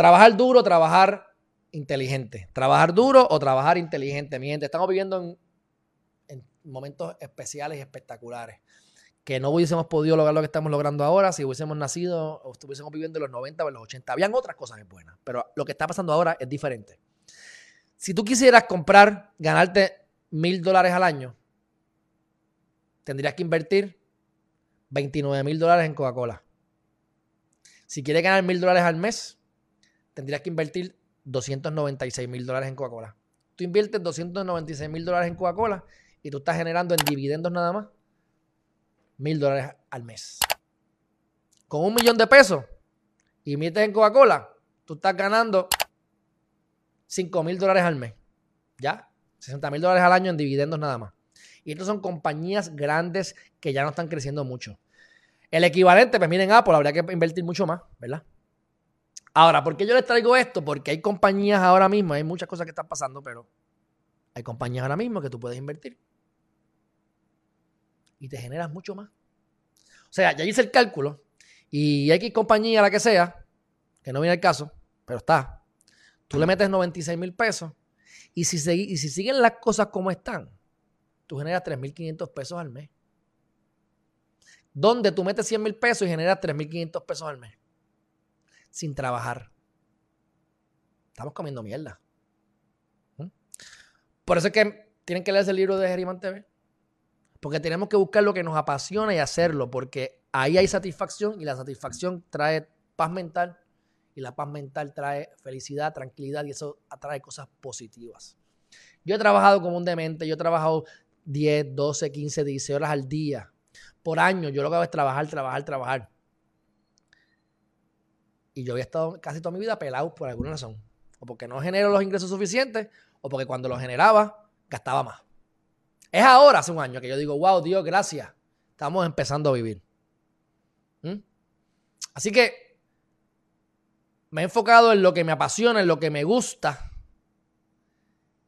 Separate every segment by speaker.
Speaker 1: Trabajar duro, trabajar inteligente. Trabajar duro o trabajar inteligente. Mi gente, estamos viviendo en, en momentos especiales y espectaculares que no hubiésemos podido lograr lo que estamos logrando ahora si hubiésemos nacido o estuviésemos viviendo en los 90 o en los 80. Habían otras cosas buenas, pero lo que está pasando ahora es diferente. Si tú quisieras comprar, ganarte mil dólares al año, tendrías que invertir 29 mil dólares en Coca-Cola. Si quieres ganar mil dólares al mes, tendrías que invertir 296 mil dólares en Coca-Cola. Tú inviertes 296 mil dólares en Coca-Cola y tú estás generando en dividendos nada más mil dólares al mes. Con un millón de pesos y inviertes en Coca-Cola, tú estás ganando 5 mil dólares al mes. ¿Ya? 60 mil dólares al año en dividendos nada más. Y estas son compañías grandes que ya no están creciendo mucho. El equivalente, pues miren Apple, habría que invertir mucho más, ¿verdad? Ahora, ¿por qué yo les traigo esto? Porque hay compañías ahora mismo, hay muchas cosas que están pasando, pero hay compañías ahora mismo que tú puedes invertir y te generas mucho más. O sea, ya hice el cálculo y X compañía, la que sea, que no viene el caso, pero está. Tú le metes 96 mil pesos y si, y si siguen las cosas como están, tú generas 3.500 pesos al mes. Donde tú metes 100 mil pesos y generas 3.500 pesos al mes. Sin trabajar. Estamos comiendo mierda. ¿Mm? Por eso es que tienen que leer el libro de Geriman TV. Porque tenemos que buscar lo que nos apasiona y hacerlo, porque ahí hay satisfacción y la satisfacción trae paz mental y la paz mental trae felicidad, tranquilidad y eso atrae cosas positivas. Yo he trabajado como un demente, yo he trabajado 10, 12, 15, 16 horas al día. Por año yo lo que hago es trabajar, trabajar, trabajar. Y yo había estado casi toda mi vida pelado por alguna razón. O porque no genero los ingresos suficientes, o porque cuando los generaba, gastaba más. Es ahora, hace un año, que yo digo, wow, Dios, gracias. Estamos empezando a vivir. ¿Mm? Así que me he enfocado en lo que me apasiona, en lo que me gusta.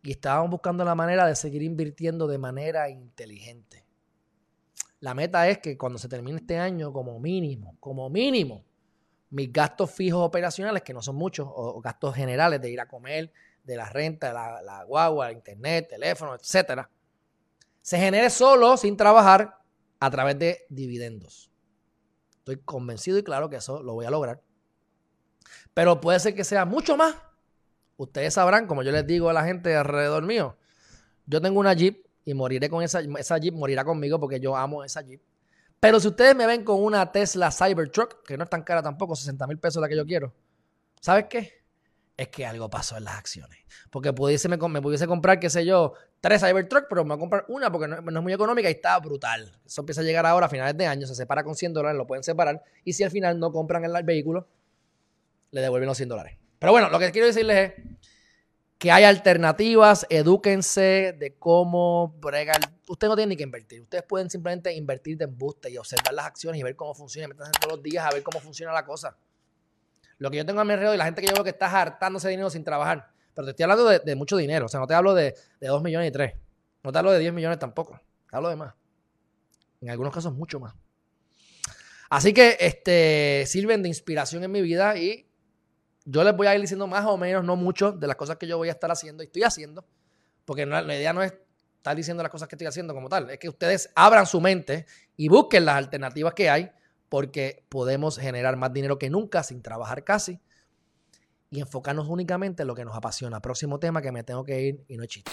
Speaker 1: Y estábamos buscando la manera de seguir invirtiendo de manera inteligente. La meta es que cuando se termine este año, como mínimo, como mínimo, mis gastos fijos operacionales, que no son muchos, o gastos generales de ir a comer, de la renta, de la, la guagua, internet, teléfono, etcétera, se genere solo, sin trabajar, a través de dividendos. Estoy convencido y claro que eso lo voy a lograr. Pero puede ser que sea mucho más. Ustedes sabrán, como yo les digo a la gente alrededor mío, yo tengo una Jeep y moriré con esa, esa Jeep, morirá conmigo porque yo amo esa Jeep. Pero si ustedes me ven con una Tesla Cybertruck, que no es tan cara tampoco, 60 mil pesos la que yo quiero, ¿sabes qué? es que algo pasó en las acciones. Porque pudiese, me, pudiese comprar, qué sé yo, tres Cybertruck, pero me voy a comprar una porque no, es muy económica y está brutal. Eso empieza a llegar ahora a finales de año, se separa con 100 dólares, lo pueden separar. Y si al final no compran el, vehículo, le devuelven los 100 dólares. Pero bueno, lo que quiero decirles es que hay alternativas, edúquense de cómo bregar. Ustedes no tienen ni que invertir. Ustedes pueden simplemente invertir de embuste y observar las acciones y ver cómo funciona. Y todos los días a ver cómo funciona la cosa. Lo que yo tengo a mi alrededor y la gente que yo veo que está hartándose dinero sin trabajar. Pero te estoy hablando de, mucho dinero. O sea, no te hablo de, de 2 millones y 3. No te hablo de 10 millones tampoco. Te hablo de más. En algunos casos mucho más. Así que este, sirven de inspiración en mi vida y yo les voy a ir diciendo más o menos, no mucho, de las cosas que yo voy a estar haciendo y estoy haciendo. Porque la idea no es estar diciendo las cosas que estoy haciendo como tal. Es que ustedes abran su mente y busquen las alternativas que hay porque podemos generar más dinero que nunca sin trabajar casi y enfocarnos únicamente en lo que nos apasiona. Próximo tema que me tengo que ir y no es chiste.